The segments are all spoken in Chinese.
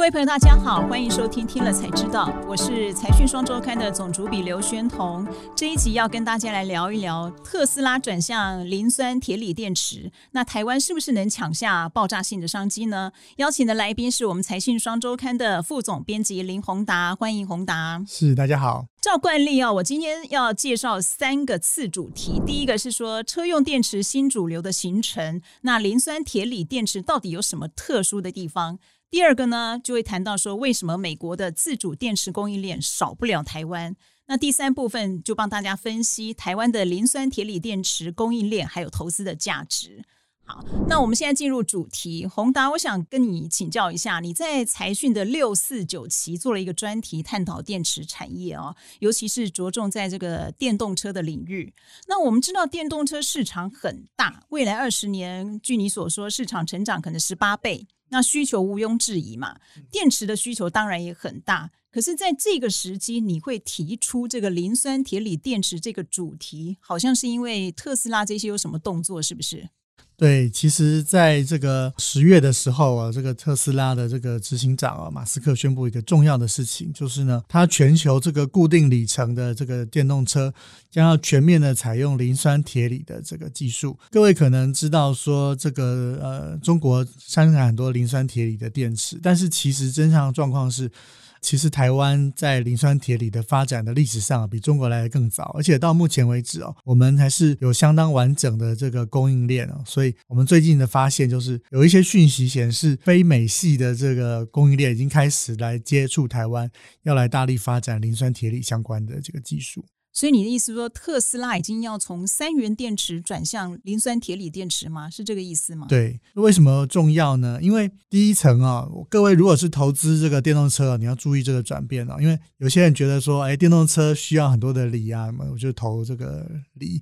各位朋友，大家好，欢迎收听《听了才知道》，我是财讯双周刊的总主笔刘宣彤。这一集要跟大家来聊一聊特斯拉转向磷酸铁锂电池，那台湾是不是能抢下爆炸性的商机呢？邀请的来宾是我们财讯双周刊的副总编辑林宏达，欢迎宏达。是，大家好。照惯例啊，我今天要介绍三个次主题。第一个是说车用电池新主流的形成，那磷酸铁锂电池到底有什么特殊的地方？第二个呢，就会谈到说为什么美国的自主电池供应链少不了台湾。那第三部分就帮大家分析台湾的磷酸铁锂电池供应链还有投资的价值。好，那我们现在进入主题，宏达，我想跟你请教一下，你在财讯的六四九期做了一个专题，探讨电池产业哦，尤其是着重在这个电动车的领域。那我们知道电动车市场很大，未来二十年，据你所说，市场成长可能十八倍。那需求毋庸置疑嘛，电池的需求当然也很大。可是，在这个时机，你会提出这个磷酸铁锂电池这个主题，好像是因为特斯拉这些有什么动作，是不是？对，其实在这个十月的时候啊，这个特斯拉的这个执行长啊，马斯克宣布一个重要的事情，就是呢，他全球这个固定里程的这个电动车将要全面的采用磷酸铁锂的这个技术。各位可能知道说，这个呃，中国生产很多磷酸铁锂的电池，但是其实真相状况是。其实台湾在磷酸铁锂的发展的历史上比中国来的更早，而且到目前为止哦，我们还是有相当完整的这个供应链哦。所以，我们最近的发现就是有一些讯息显示，非美系的这个供应链已经开始来接触台湾，要来大力发展磷酸铁锂相关的这个技术。所以你的意思说，特斯拉已经要从三元电池转向磷酸铁锂电池吗？是这个意思吗？对，为什么重要呢？因为第一层啊，各位如果是投资这个电动车，你要注意这个转变啊，因为有些人觉得说，哎，电动车需要很多的锂啊，我就投这个锂。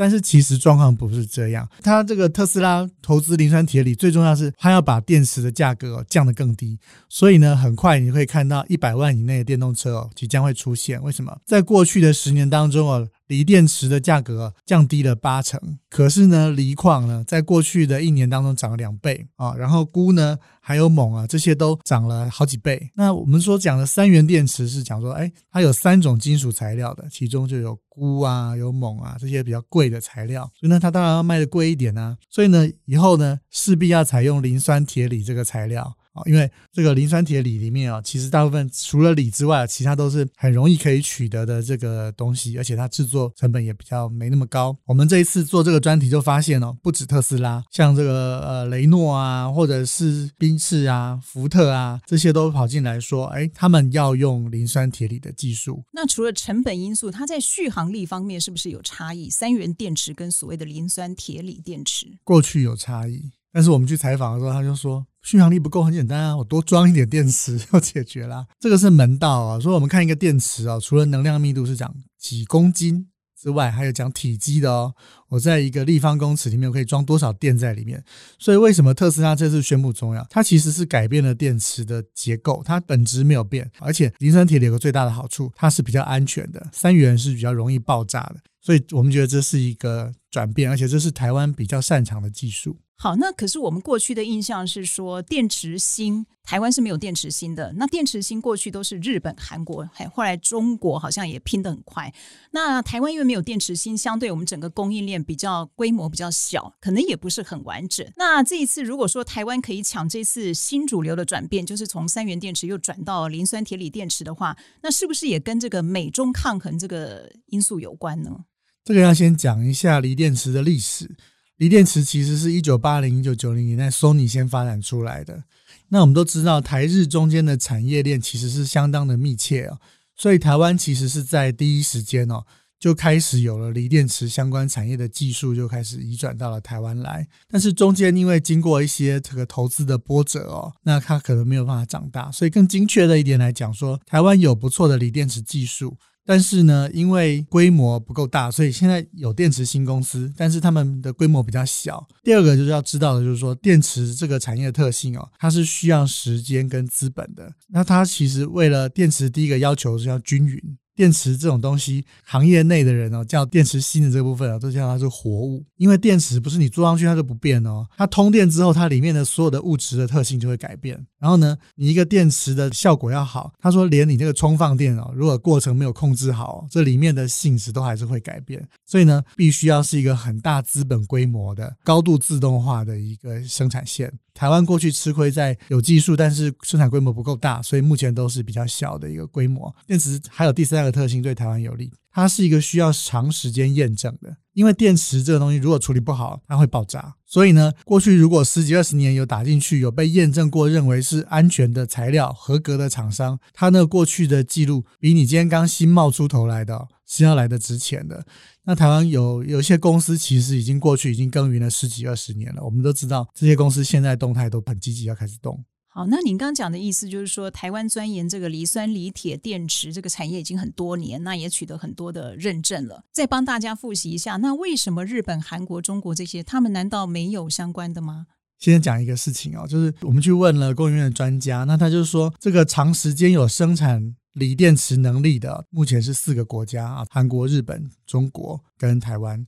但是其实状况不是这样，他这个特斯拉投资磷酸铁锂，最重要是它要把电池的价格降得更低。所以呢，很快你会看到一百万以内的电动车哦，即将会出现。为什么？在过去的十年当中哦。锂电池的价格降低了八成，可是呢，锂矿呢，在过去的一年当中涨了两倍啊，然后钴呢，还有锰啊，这些都涨了好几倍。那我们所讲的三元电池是讲说，哎，它有三种金属材料的，其中就有钴啊，有锰啊这些比较贵的材料，所以呢，它当然要卖的贵一点啊。所以呢，以后呢，势必要采用磷酸铁锂这个材料。啊，因为这个磷酸铁锂里面啊，其实大部分除了锂之外，其他都是很容易可以取得的这个东西，而且它制作成本也比较没那么高。我们这一次做这个专题就发现哦，不止特斯拉，像这个呃雷诺啊，或者是宾士啊、福特啊，这些都跑进来说，哎，他们要用磷酸铁锂的技术。那除了成本因素，它在续航力方面是不是有差异？三元电池跟所谓的磷酸铁锂电池，过去有差异。但是我们去采访的时候，他就说续航力不够，很简单啊，我多装一点电池 就解决了。这个是门道啊。所以我们看一个电池啊，除了能量密度是讲几公斤之外，还有讲体积的哦。我在一个立方公尺里面我可以装多少电在里面。所以为什么特斯拉这次宣布重要？它其实是改变了电池的结构，它本质没有变。而且磷酸铁锂有个最大的好处，它是比较安全的，三元是比较容易爆炸的。所以我们觉得这是一个转变，而且这是台湾比较擅长的技术。好，那可是我们过去的印象是说电池芯，台湾是没有电池芯的。那电池芯过去都是日本、韩国，还后来中国好像也拼得很快。那台湾因为没有电池芯，相对我们整个供应链比较规模比较小，可能也不是很完整。那这一次如果说台湾可以抢这次新主流的转变，就是从三元电池又转到磷酸铁锂电池的话，那是不是也跟这个美中抗衡这个因素有关呢？这个要先讲一下锂电池的历史。锂电池其实是一九八零、一九九零年代 Sony 先发展出来的。那我们都知道，台日中间的产业链其实是相当的密切哦，所以台湾其实是在第一时间哦就开始有了锂电池相关产业的技术，就开始移转到了台湾来。但是中间因为经过一些这个投资的波折哦，那它可能没有办法长大。所以更精确的一点来讲说，台湾有不错的锂电池技术。但是呢，因为规模不够大，所以现在有电池新公司，但是他们的规模比较小。第二个就是要知道的，就是说电池这个产业的特性哦，它是需要时间跟资本的。那它其实为了电池，第一个要求是要均匀，电池这种东西，行业内的人哦，叫电池芯的这部分啊，都叫它是活物。因为电池不是你做上去它就不变哦，它通电之后，它里面的所有的物质的特性就会改变。然后呢，你一个电池的效果要好，他说连你这个充放电哦，如果过程没有控制好，这里面的性质都还是会改变。所以呢，必须要是一个很大资本规模的、高度自动化的一个生产线。台湾过去吃亏在有技术，但是生产规模不够大，所以目前都是比较小的一个规模。电池还有第三个特性对台湾有利，它是一个需要长时间验证的，因为电池这个东西如果处理不好，它会爆炸。所以呢，过去如果十几二十年有打进去，有被验证过，认为是安全的材料、合格的厂商，它那过去的记录比你今天刚新冒出头来的是要来的值钱的。那台湾有有些公司其实已经过去已经耕耘了十几二十年了，我们都知道这些公司现在动态都很积极，要开始动。好，那您刚刚讲的意思就是说，台湾钻研这个锂酸锂铁电池这个产业已经很多年，那也取得很多的认证了。再帮大家复习一下，那为什么日本、韩国、中国这些，他们难道没有相关的吗？先讲一个事情哦，就是我们去问了工研院的专家，那他就说，这个长时间有生产。锂电池能力的目前是四个国家啊，韩国、日本、中国跟台湾。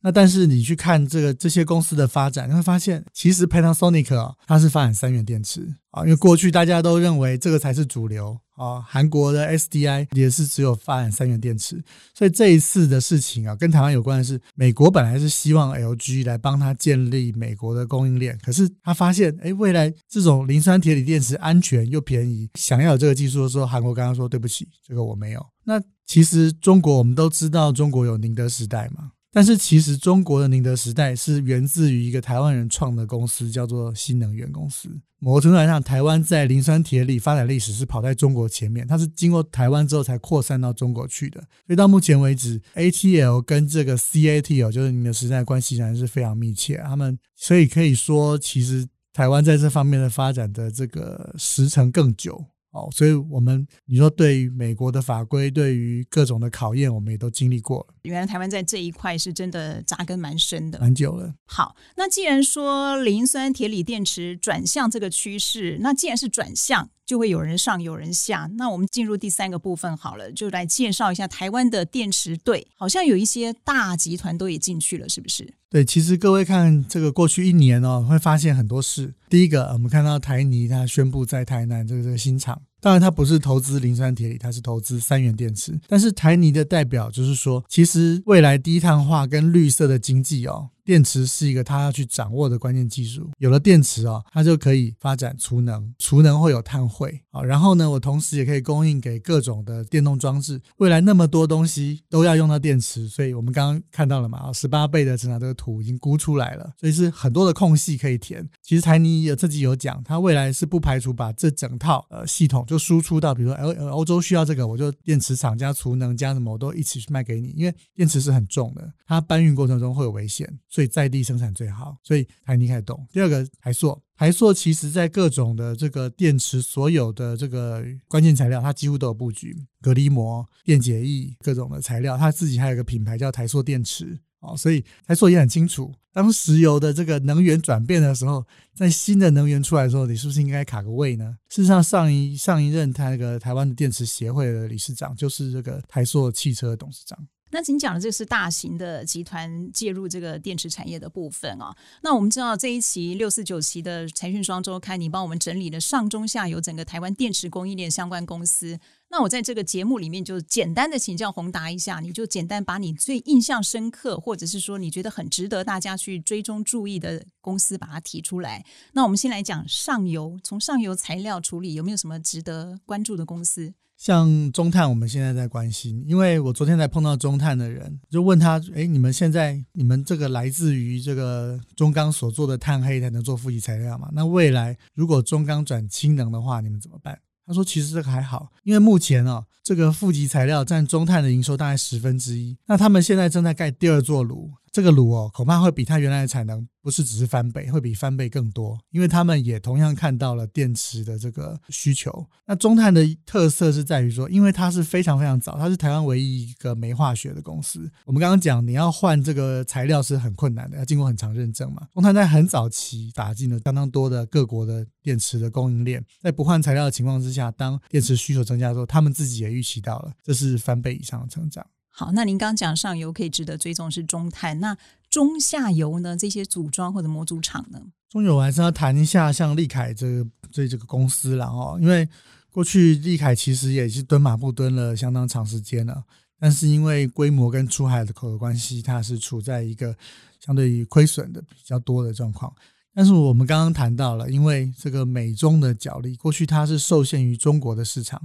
那但是你去看这个这些公司的发展，你会发现，其实 Panasonic 啊，它是发展三元电池啊，因为过去大家都认为这个才是主流啊。韩国的 SDI 也是只有发展三元电池，所以这一次的事情啊，跟台湾有关的是，美国本来是希望 LG 来帮他建立美国的供应链，可是他发现，哎，未来这种磷酸铁锂电池安全又便宜，想要有这个技术的时候，韩国刚刚说对不起，这个我没有。那其实中国我们都知道，中国有宁德时代嘛。但是其实中国的宁德时代是源自于一个台湾人创的公司，叫做新能源公司。某个程度来讲，台湾在磷酸铁锂发展历史是跑在中国前面，它是经过台湾之后才扩散到中国去的。所以到目前为止，ATL 跟这个 CATL 就是宁德时代关系还是非常密切。他们所以可以说，其实台湾在这方面的发展的这个时程更久。哦，所以我们你说对于美国的法规，对于各种的考验，我们也都经历过了。原来台湾在这一块是真的扎根蛮深的，蛮久了。好，那既然说磷酸铁锂电池转向这个趋势，那既然是转向。就会有人上有人下，那我们进入第三个部分好了，就来介绍一下台湾的电池队，好像有一些大集团都也进去了，是不是？对，其实各位看这个过去一年哦，会发现很多事。第一个，我们看到台泥它宣布在台南这个这个新厂，当然它不是投资磷酸铁锂，它是投资三元电池。但是台泥的代表就是说，其实未来低碳化跟绿色的经济哦。电池是一个他要去掌握的关键技术。有了电池啊，它就可以发展储能，储能会有碳汇啊。然后呢，我同时也可以供应给各种的电动装置。未来那么多东西都要用到电池，所以我们刚刚看到了嘛，十八倍的成长这个图已经估出来了，所以是很多的空隙可以填。其实台尼也自己有讲，它未来是不排除把这整套呃系统就输出到，比如说欧欧洲需要这个，我就电池厂加储能加什么我都一起去卖给你，因为电池是很重的，它搬运过程中会有危险。所以在地生产最好，所以台泥开始动。第二个台塑，台塑其实在各种的这个电池所有的这个关键材料，它几乎都有布局，隔离膜、电解液各种的材料，它自己还有一个品牌叫台塑电池哦。所以台塑也很清楚，当石油的这个能源转变的时候，在新的能源出来的时候，你是不是应该卡个位呢？事实上，上一上一任他那个台湾的电池协会的理事长就是这个台塑汽车董事长。那您讲的这是大型的集团介入这个电池产业的部分啊。那我们知道这一期六四九期的财讯双周刊，你帮我们整理了上中下游整个台湾电池供应链相关公司。那我在这个节目里面就简单的请教宏达一下，你就简单把你最印象深刻，或者是说你觉得很值得大家去追踪注意的公司，把它提出来。那我们先来讲上游，从上游材料处理有没有什么值得关注的公司？像中碳，我们现在在关心，因为我昨天才碰到中碳的人，就问他：哎，你们现在你们这个来自于这个中钢所做的碳黑才能做负极材料嘛？那未来如果中钢转氢能的话，你们怎么办？他说：“其实这个还好，因为目前哦，这个负极材料占中碳的营收大概十分之一。那他们现在正在盖第二座炉，这个炉哦，恐怕会比它原来的产能不是只是翻倍，会比翻倍更多，因为他们也同样看到了电池的这个需求。那中碳的特色是在于说，因为它是非常非常早，它是台湾唯一一个煤化学的公司。我们刚刚讲，你要换这个材料是很困难的，要经过很长认证嘛。中碳在很早期打进了相当多的各国的电池的供应链，在不换材料的情况之下，当电池需求增加的时候，他们自己也预期到了，这是翻倍以上的成长。好，那您刚讲上游可以值得追踪是中碳，那中下游呢？这些组装或者模组厂呢？中游我还是要谈一下像立凯这个这这个公司了哦，因为过去立凯其实也是蹲马步蹲了相当长时间了，但是因为规模跟出海的口的关系，它是处在一个相对于亏损的比较多的状况。但是我们刚刚谈到了，因为这个美中的角力，过去它是受限于中国的市场。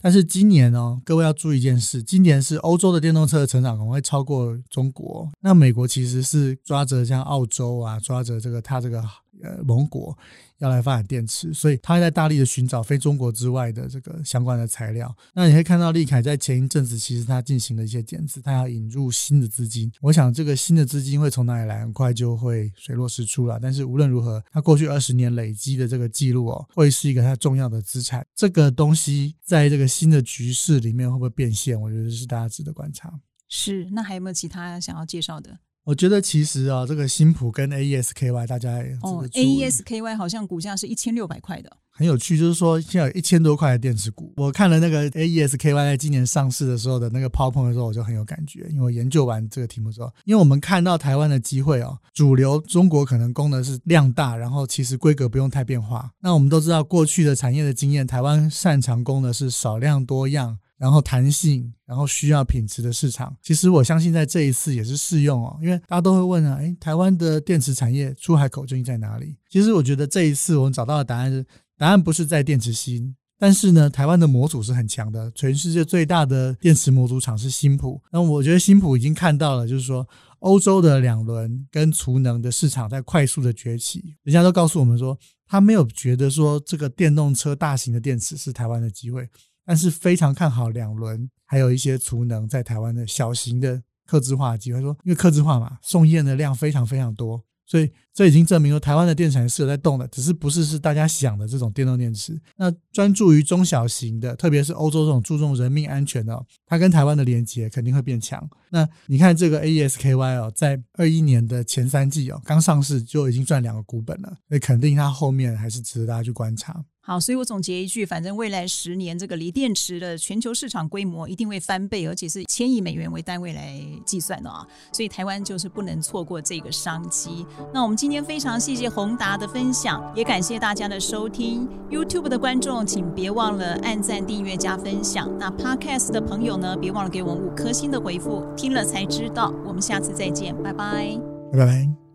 但是今年哦，各位要注意一件事，今年是欧洲的电动车的成长可能会超过中国。那美国其实是抓着像澳洲啊，抓着这个它这个。呃，盟国要来发展电池，所以他在大力的寻找非中国之外的这个相关的材料。那你可以看到，立凯在前一阵子其实他进行了一些减资，他要引入新的资金。我想这个新的资金会从哪里来，很快就会水落石出了。但是无论如何，他过去二十年累积的这个记录哦，会是一个他重要的资产。这个东西在这个新的局势里面会不会变现？我觉得是大家值得观察。是，那还有没有其他想要介绍的？我觉得其实啊，这个新普跟 AES-KY 大家也哦，AES-KY 好像股价是一千六百块的，很有趣。就是说现在有一千多块的电池股，我看了那个 AES-KY 在今年上市的时候的那个 PowerPoint 的时候，我就很有感觉，因为我研究完这个题目之后，因为我们看到台湾的机会哦，主流中国可能供的是量大，然后其实规格不用太变化。那我们都知道过去的产业的经验，台湾擅长供的是少量多样。然后弹性，然后需要品质的市场，其实我相信在这一次也是适用哦，因为大家都会问啊，诶，台湾的电池产业出海口究竟在哪里？其实我觉得这一次我们找到的答案是，答案不是在电池芯，但是呢，台湾的模组是很强的，全世界最大的电池模组厂是新普。那我觉得新普已经看到了，就是说欧洲的两轮跟储能的市场在快速的崛起，人家都告诉我们说，他没有觉得说这个电动车大型的电池是台湾的机会。但是非常看好两轮，还有一些储能在台湾的小型的客制化机会。说，因为客制化嘛，送验的量非常非常多，所以这已经证明了台湾的电产是有在动的，只是不是是大家想的这种电动电池。那专注于中小型的，特别是欧洲这种注重人命安全的，它跟台湾的连接肯定会变强。那你看这个 AES-KY 哦，在二一年的前三季哦，刚上市就已经赚两个股本了，那肯定它后面还是值得大家去观察。好，所以我总结一句，反正未来十年这个锂电池的全球市场规模一定会翻倍，而且是千亿美元为单位来计算的啊，所以台湾就是不能错过这个商机。那我们今天非常谢谢宏达的分享，也感谢大家的收听。YouTube 的观众请别忘了按赞、订阅、加分享。那 Podcast 的朋友呢，别忘了给我们五颗星的回复。听了才知道，我们下次再见，拜拜，拜拜。